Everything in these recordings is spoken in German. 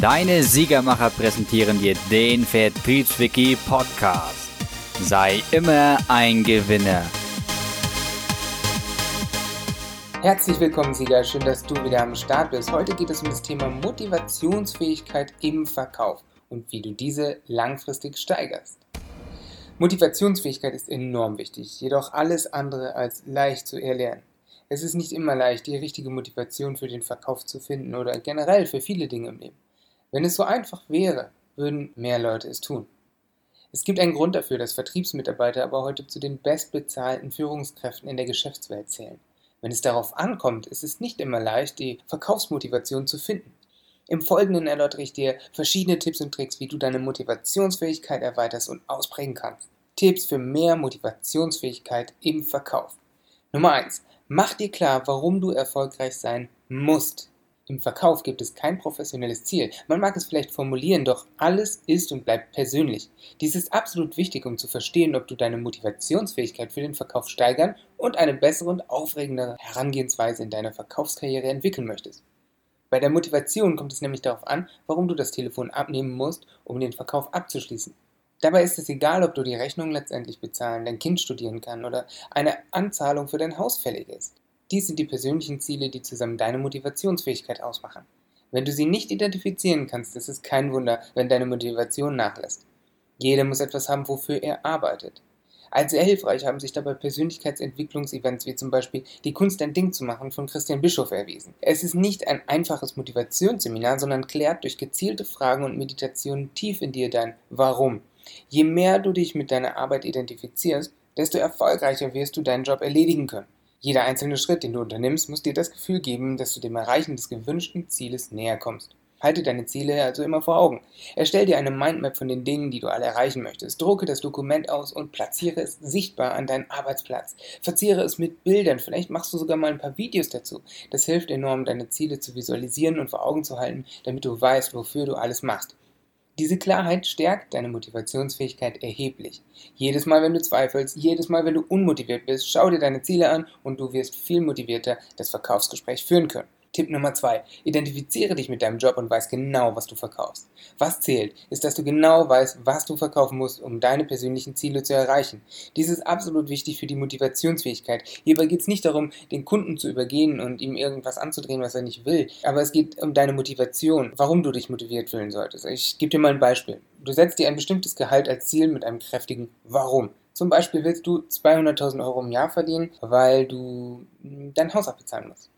Deine Siegermacher präsentieren dir den Vertriebswiki Podcast. Sei immer ein Gewinner. Herzlich willkommen, Sieger. Schön, dass du wieder am Start bist. Heute geht es um das Thema Motivationsfähigkeit im Verkauf und wie du diese langfristig steigerst. Motivationsfähigkeit ist enorm wichtig, jedoch alles andere als leicht zu erlernen. Es ist nicht immer leicht, die richtige Motivation für den Verkauf zu finden oder generell für viele Dinge im Leben. Wenn es so einfach wäre, würden mehr Leute es tun. Es gibt einen Grund dafür, dass Vertriebsmitarbeiter aber heute zu den bestbezahlten Führungskräften in der Geschäftswelt zählen. Wenn es darauf ankommt, ist es nicht immer leicht, die Verkaufsmotivation zu finden. Im Folgenden erläutere ich dir verschiedene Tipps und Tricks, wie du deine Motivationsfähigkeit erweiterst und ausprägen kannst. Tipps für mehr Motivationsfähigkeit im Verkauf. Nummer 1. Mach dir klar, warum du erfolgreich sein musst. Im Verkauf gibt es kein professionelles Ziel. Man mag es vielleicht formulieren, doch alles ist und bleibt persönlich. Dies ist absolut wichtig, um zu verstehen, ob du deine Motivationsfähigkeit für den Verkauf steigern und eine bessere und aufregendere Herangehensweise in deiner Verkaufskarriere entwickeln möchtest. Bei der Motivation kommt es nämlich darauf an, warum du das Telefon abnehmen musst, um den Verkauf abzuschließen. Dabei ist es egal, ob du die Rechnung letztendlich bezahlen, dein Kind studieren kann oder eine Anzahlung für dein Haus fällig ist. Dies sind die persönlichen Ziele, die zusammen deine Motivationsfähigkeit ausmachen. Wenn du sie nicht identifizieren kannst, ist es kein Wunder, wenn deine Motivation nachlässt. Jeder muss etwas haben, wofür er arbeitet. Als sehr hilfreich haben sich dabei Persönlichkeitsentwicklungsevents wie zum Beispiel Die Kunst ein Ding zu machen von Christian Bischof erwiesen. Es ist nicht ein einfaches Motivationsseminar, sondern klärt durch gezielte Fragen und Meditationen tief in dir dein Warum. Je mehr du dich mit deiner Arbeit identifizierst, desto erfolgreicher wirst du deinen Job erledigen können. Jeder einzelne Schritt, den du unternimmst, muss dir das Gefühl geben, dass du dem Erreichen des gewünschten Zieles näher kommst. Halte deine Ziele also immer vor Augen. Erstell dir eine Mindmap von den Dingen, die du alle erreichen möchtest. Drucke das Dokument aus und platziere es sichtbar an deinen Arbeitsplatz. Verziere es mit Bildern. Vielleicht machst du sogar mal ein paar Videos dazu. Das hilft enorm, deine Ziele zu visualisieren und vor Augen zu halten, damit du weißt, wofür du alles machst. Diese Klarheit stärkt deine Motivationsfähigkeit erheblich. Jedes Mal, wenn du zweifelst, jedes Mal, wenn du unmotiviert bist, schau dir deine Ziele an und du wirst viel motivierter das Verkaufsgespräch führen können. Tipp Nummer zwei: Identifiziere dich mit deinem Job und weiß genau, was du verkaufst. Was zählt, ist, dass du genau weißt, was du verkaufen musst, um deine persönlichen Ziele zu erreichen. Dies ist absolut wichtig für die Motivationsfähigkeit. Hierbei geht es nicht darum, den Kunden zu übergehen und ihm irgendwas anzudrehen, was er nicht will, aber es geht um deine Motivation, warum du dich motiviert fühlen solltest. Ich gebe dir mal ein Beispiel. Du setzt dir ein bestimmtes Gehalt als Ziel mit einem kräftigen Warum. Zum Beispiel willst du 200.000 Euro im Jahr verdienen, weil du dein Haus abbezahlen musst.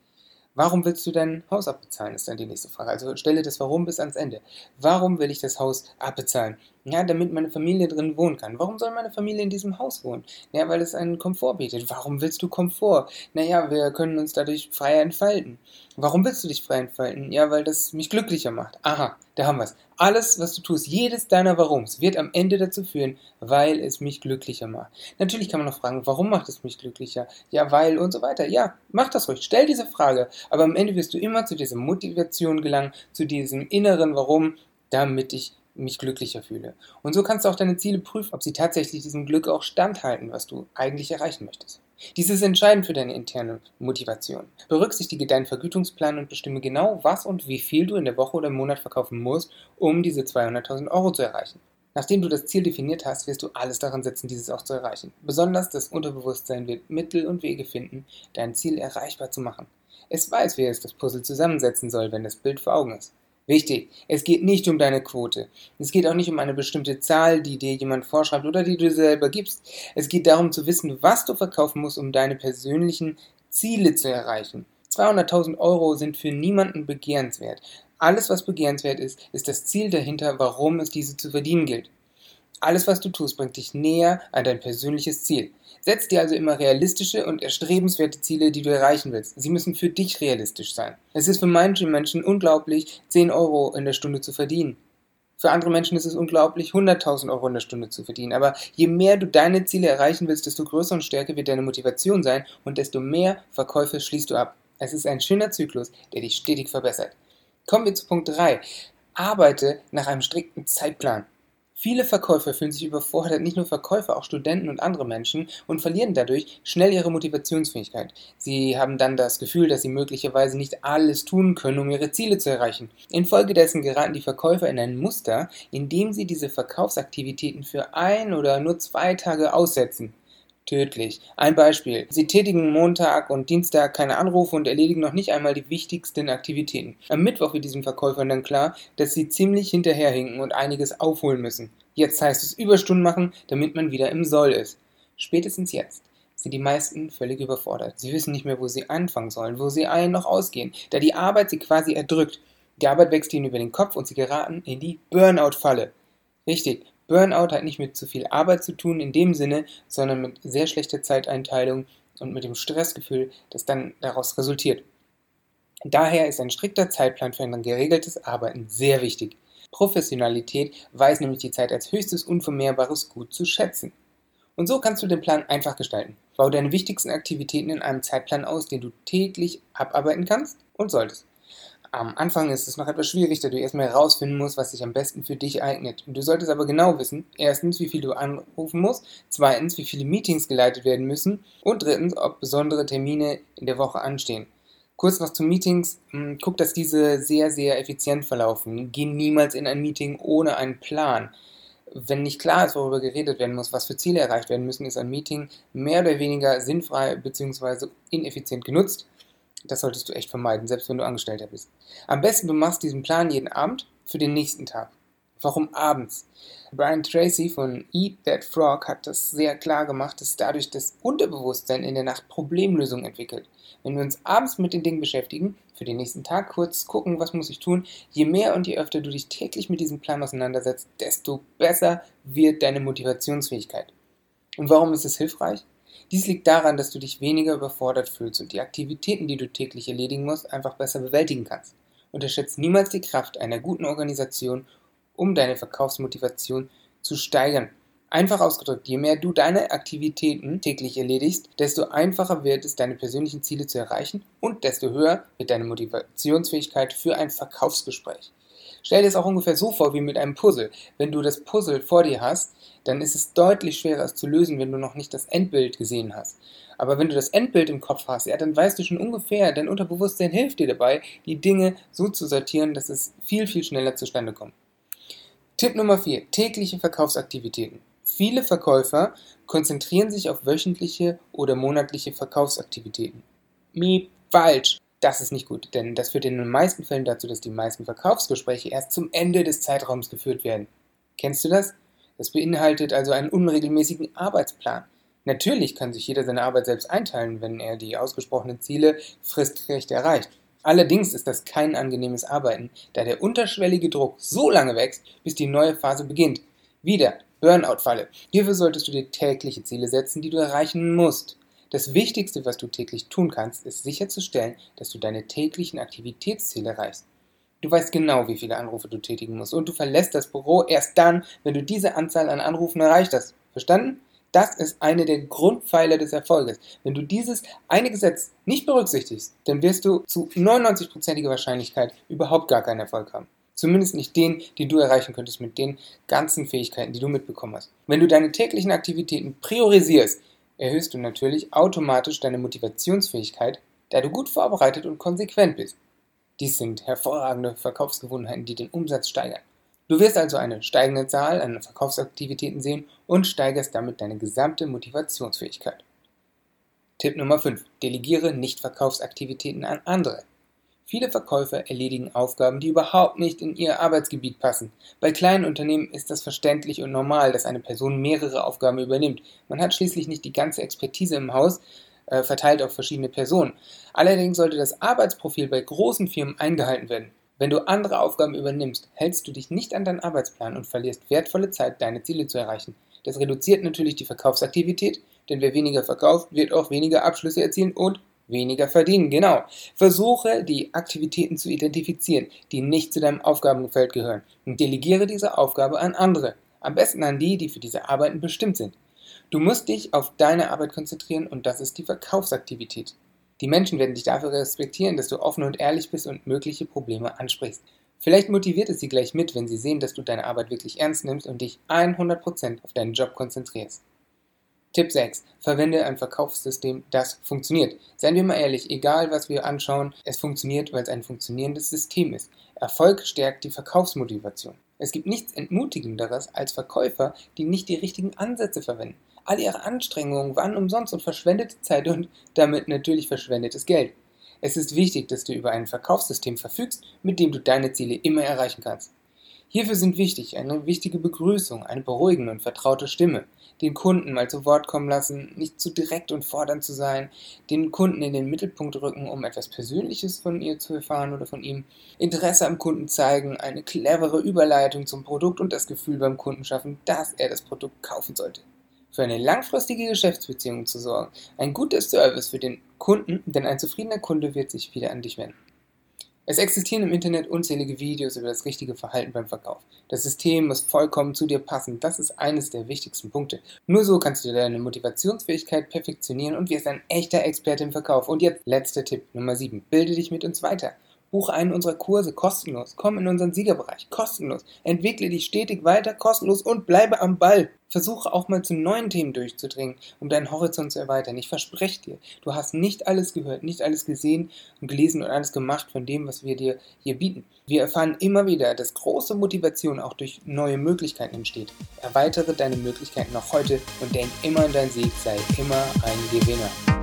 Warum willst du dein Haus abbezahlen, ist dann die nächste Frage. Also stelle das Warum bis ans Ende. Warum will ich das Haus abbezahlen? Ja, damit meine Familie drin wohnen kann. Warum soll meine Familie in diesem Haus wohnen? Ja, weil es einen Komfort bietet. Warum willst du Komfort? Naja, wir können uns dadurch freier entfalten. Warum willst du dich frei entfalten? Ja, weil das mich glücklicher macht. Aha, da haben wir es. Alles, was du tust, jedes deiner Warums wird am Ende dazu führen, weil es mich glücklicher macht. Natürlich kann man noch fragen, warum macht es mich glücklicher? Ja, weil und so weiter. Ja, mach das ruhig. Stell diese Frage. Aber am Ende wirst du immer zu dieser Motivation gelangen, zu diesem inneren Warum, damit ich mich glücklicher fühle. Und so kannst du auch deine Ziele prüfen, ob sie tatsächlich diesem Glück auch standhalten, was du eigentlich erreichen möchtest. Dies ist entscheidend für deine interne Motivation. Berücksichtige deinen Vergütungsplan und bestimme genau, was und wie viel du in der Woche oder im Monat verkaufen musst, um diese 200.000 Euro zu erreichen. Nachdem du das Ziel definiert hast, wirst du alles daran setzen, dieses auch zu erreichen. Besonders das Unterbewusstsein wird Mittel und Wege finden, dein Ziel erreichbar zu machen. Es weiß, wie es das Puzzle zusammensetzen soll, wenn das Bild vor Augen ist. Wichtig, es geht nicht um deine Quote. Es geht auch nicht um eine bestimmte Zahl, die dir jemand vorschreibt oder die du selber gibst. Es geht darum zu wissen, was du verkaufen musst, um deine persönlichen Ziele zu erreichen. 200.000 Euro sind für niemanden begehrenswert. Alles, was begehrenswert ist, ist das Ziel dahinter, warum es diese zu verdienen gilt. Alles, was du tust, bringt dich näher an dein persönliches Ziel. Setz dir also immer realistische und erstrebenswerte Ziele, die du erreichen willst. Sie müssen für dich realistisch sein. Es ist für manche Menschen unglaublich, 10 Euro in der Stunde zu verdienen. Für andere Menschen ist es unglaublich, 100.000 Euro in der Stunde zu verdienen. Aber je mehr du deine Ziele erreichen willst, desto größer und stärker wird deine Motivation sein und desto mehr Verkäufe schließt du ab. Es ist ein schöner Zyklus, der dich stetig verbessert. Kommen wir zu Punkt 3. Arbeite nach einem strikten Zeitplan. Viele Verkäufer fühlen sich überfordert, nicht nur Verkäufer, auch Studenten und andere Menschen und verlieren dadurch schnell ihre Motivationsfähigkeit. Sie haben dann das Gefühl, dass sie möglicherweise nicht alles tun können, um ihre Ziele zu erreichen. Infolgedessen geraten die Verkäufer in ein Muster, in dem sie diese Verkaufsaktivitäten für ein oder nur zwei Tage aussetzen tödlich. Ein Beispiel. Sie tätigen Montag und Dienstag keine Anrufe und erledigen noch nicht einmal die wichtigsten Aktivitäten. Am Mittwoch wird diesen Verkäufern dann klar, dass sie ziemlich hinterherhinken und einiges aufholen müssen. Jetzt heißt es Überstunden machen, damit man wieder im Soll ist. Spätestens jetzt sind die meisten völlig überfordert. Sie wissen nicht mehr, wo sie anfangen sollen, wo sie ein noch ausgehen, da die Arbeit sie quasi erdrückt. Die Arbeit wächst ihnen über den Kopf und sie geraten in die Burnout-Falle. Richtig, Burnout hat nicht mit zu viel Arbeit zu tun in dem Sinne, sondern mit sehr schlechter Zeiteinteilung und mit dem Stressgefühl, das dann daraus resultiert. Daher ist ein strikter Zeitplan für ein geregeltes Arbeiten sehr wichtig. Professionalität weiß nämlich die Zeit als höchstes unvermehrbares Gut zu schätzen. Und so kannst du den Plan einfach gestalten. Bau deine wichtigsten Aktivitäten in einem Zeitplan aus, den du täglich abarbeiten kannst und solltest. Am Anfang ist es noch etwas schwierig, da du erstmal herausfinden musst, was sich am besten für dich eignet. Du solltest aber genau wissen, erstens, wie viel du anrufen musst, zweitens, wie viele Meetings geleitet werden müssen und drittens, ob besondere Termine in der Woche anstehen. Kurz noch zu Meetings. Hm, guck, dass diese sehr, sehr effizient verlaufen. Geh niemals in ein Meeting ohne einen Plan. Wenn nicht klar ist, worüber geredet werden muss, was für Ziele erreicht werden müssen, ist ein Meeting mehr oder weniger sinnfrei bzw. ineffizient genutzt. Das solltest du echt vermeiden, selbst wenn du Angestellter bist. Am besten du machst diesen Plan jeden Abend für den nächsten Tag. Warum abends? Brian Tracy von Eat That Frog hat das sehr klar gemacht, dass dadurch das Unterbewusstsein in der Nacht Problemlösungen entwickelt. Wenn wir uns abends mit den Dingen beschäftigen, für den nächsten Tag kurz gucken, was muss ich tun, je mehr und je öfter du dich täglich mit diesem Plan auseinandersetzt, desto besser wird deine Motivationsfähigkeit. Und warum ist es hilfreich? Dies liegt daran, dass du dich weniger überfordert fühlst und die Aktivitäten, die du täglich erledigen musst, einfach besser bewältigen kannst. Unterschätze niemals die Kraft einer guten Organisation, um deine Verkaufsmotivation zu steigern. Einfach ausgedrückt, je mehr du deine Aktivitäten täglich erledigst, desto einfacher wird es, deine persönlichen Ziele zu erreichen und desto höher wird deine Motivationsfähigkeit für ein Verkaufsgespräch. Stell dir es auch ungefähr so vor wie mit einem Puzzle. Wenn du das Puzzle vor dir hast, dann ist es deutlich schwerer, es zu lösen, wenn du noch nicht das Endbild gesehen hast. Aber wenn du das Endbild im Kopf hast, ja, dann weißt du schon ungefähr, dein Unterbewusstsein hilft dir dabei, die Dinge so zu sortieren, dass es viel, viel schneller zustande kommt. Tipp Nummer 4. Tägliche Verkaufsaktivitäten. Viele Verkäufer konzentrieren sich auf wöchentliche oder monatliche Verkaufsaktivitäten. Miep, falsch. Das ist nicht gut, denn das führt in den meisten Fällen dazu, dass die meisten Verkaufsgespräche erst zum Ende des Zeitraums geführt werden. Kennst du das? Das beinhaltet also einen unregelmäßigen Arbeitsplan. Natürlich kann sich jeder seine Arbeit selbst einteilen, wenn er die ausgesprochenen Ziele fristgerecht erreicht. Allerdings ist das kein angenehmes Arbeiten, da der unterschwellige Druck so lange wächst, bis die neue Phase beginnt. Wieder Burnout-Falle. Hierfür solltest du dir tägliche Ziele setzen, die du erreichen musst. Das Wichtigste, was du täglich tun kannst, ist sicherzustellen, dass du deine täglichen Aktivitätsziele erreichst. Du weißt genau, wie viele Anrufe du tätigen musst und du verlässt das Büro erst dann, wenn du diese Anzahl an Anrufen erreicht hast. Verstanden? Das ist eine der Grundpfeiler des Erfolges. Wenn du dieses eine Gesetz nicht berücksichtigst, dann wirst du zu 99%iger Wahrscheinlichkeit überhaupt gar keinen Erfolg haben. Zumindest nicht den, den du erreichen könntest mit den ganzen Fähigkeiten, die du mitbekommen hast. Wenn du deine täglichen Aktivitäten priorisierst, erhöhst du natürlich automatisch deine Motivationsfähigkeit, da du gut vorbereitet und konsequent bist. Dies sind hervorragende Verkaufsgewohnheiten, die den Umsatz steigern. Du wirst also eine steigende Zahl an Verkaufsaktivitäten sehen und steigerst damit deine gesamte Motivationsfähigkeit. Tipp Nummer 5. Delegiere Nicht-Verkaufsaktivitäten an andere. Viele Verkäufer erledigen Aufgaben, die überhaupt nicht in ihr Arbeitsgebiet passen. Bei kleinen Unternehmen ist das verständlich und normal, dass eine Person mehrere Aufgaben übernimmt. Man hat schließlich nicht die ganze Expertise im Haus, äh, verteilt auf verschiedene Personen. Allerdings sollte das Arbeitsprofil bei großen Firmen eingehalten werden. Wenn du andere Aufgaben übernimmst, hältst du dich nicht an deinen Arbeitsplan und verlierst wertvolle Zeit, deine Ziele zu erreichen. Das reduziert natürlich die Verkaufsaktivität, denn wer weniger verkauft, wird auch weniger Abschlüsse erzielen und weniger verdienen. Genau. Versuche, die Aktivitäten zu identifizieren, die nicht zu deinem Aufgabenfeld gehören und delegiere diese Aufgabe an andere. Am besten an die, die für diese Arbeiten bestimmt sind. Du musst dich auf deine Arbeit konzentrieren und das ist die Verkaufsaktivität. Die Menschen werden dich dafür respektieren, dass du offen und ehrlich bist und mögliche Probleme ansprichst. Vielleicht motiviert es sie gleich mit, wenn sie sehen, dass du deine Arbeit wirklich ernst nimmst und dich 100% auf deinen Job konzentrierst. Tipp 6. Verwende ein Verkaufssystem, das funktioniert. Seien wir mal ehrlich, egal was wir anschauen, es funktioniert, weil es ein funktionierendes System ist. Erfolg stärkt die Verkaufsmotivation. Es gibt nichts Entmutigenderes als Verkäufer, die nicht die richtigen Ansätze verwenden. All ihre Anstrengungen waren umsonst und verschwendete Zeit und damit natürlich verschwendetes Geld. Es ist wichtig, dass du über ein Verkaufssystem verfügst, mit dem du deine Ziele immer erreichen kannst. Hierfür sind wichtig eine wichtige Begrüßung, eine beruhigende und vertraute Stimme, den Kunden mal zu Wort kommen lassen, nicht zu direkt und fordernd zu sein, den Kunden in den Mittelpunkt rücken, um etwas Persönliches von ihr zu erfahren oder von ihm, Interesse am Kunden zeigen, eine clevere Überleitung zum Produkt und das Gefühl beim Kunden schaffen, dass er das Produkt kaufen sollte. Für eine langfristige Geschäftsbeziehung zu sorgen, ein guter Service für den Kunden, denn ein zufriedener Kunde wird sich wieder an dich wenden. Es existieren im Internet unzählige Videos über das richtige Verhalten beim Verkauf. Das System muss vollkommen zu dir passen. Das ist eines der wichtigsten Punkte. Nur so kannst du deine Motivationsfähigkeit perfektionieren und wirst ein echter Experte im Verkauf. Und jetzt letzter Tipp Nummer 7. Bilde dich mit uns weiter. Buche einen unserer Kurse kostenlos. Komm in unseren Siegerbereich kostenlos. Entwickle dich stetig weiter kostenlos und bleibe am Ball. Versuche auch mal zu neuen Themen durchzudringen, um deinen Horizont zu erweitern. Ich verspreche dir, du hast nicht alles gehört, nicht alles gesehen und gelesen und alles gemacht von dem, was wir dir hier bieten. Wir erfahren immer wieder, dass große Motivation auch durch neue Möglichkeiten entsteht. Erweitere deine Möglichkeiten noch heute und denk immer an deinen Sieg, sei immer ein Gewinner.